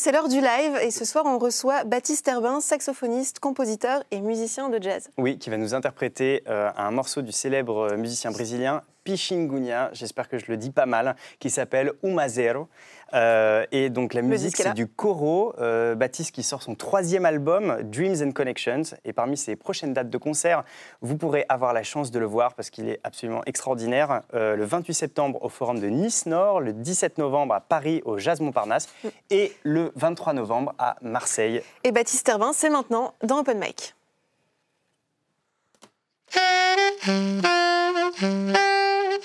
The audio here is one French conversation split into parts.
C'est l'heure du live et ce soir on reçoit Baptiste Herbin, saxophoniste, compositeur et musicien de jazz. Oui, qui va nous interpréter euh, un morceau du célèbre euh, musicien brésilien Pichingunia, j'espère que je le dis pas mal, qui s'appelle Umazero. Euh, et donc la musique, c'est du Coro, euh, Baptiste qui sort son troisième album, Dreams and Connections. Et parmi ses prochaines dates de concert, vous pourrez avoir la chance de le voir parce qu'il est absolument extraordinaire. Euh, le 28 septembre au Forum de Nice Nord, le 17 novembre à Paris au Jazz Montparnasse mm. et le 23 novembre à Marseille. Et Baptiste Herbin, c'est maintenant dans Open Mic.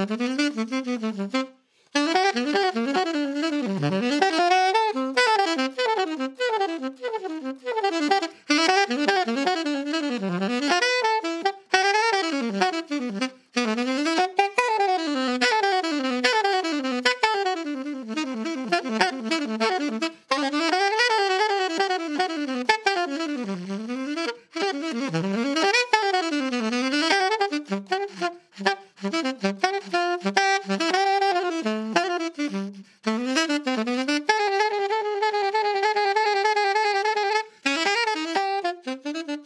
Mm-hmm.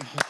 Mm-hmm.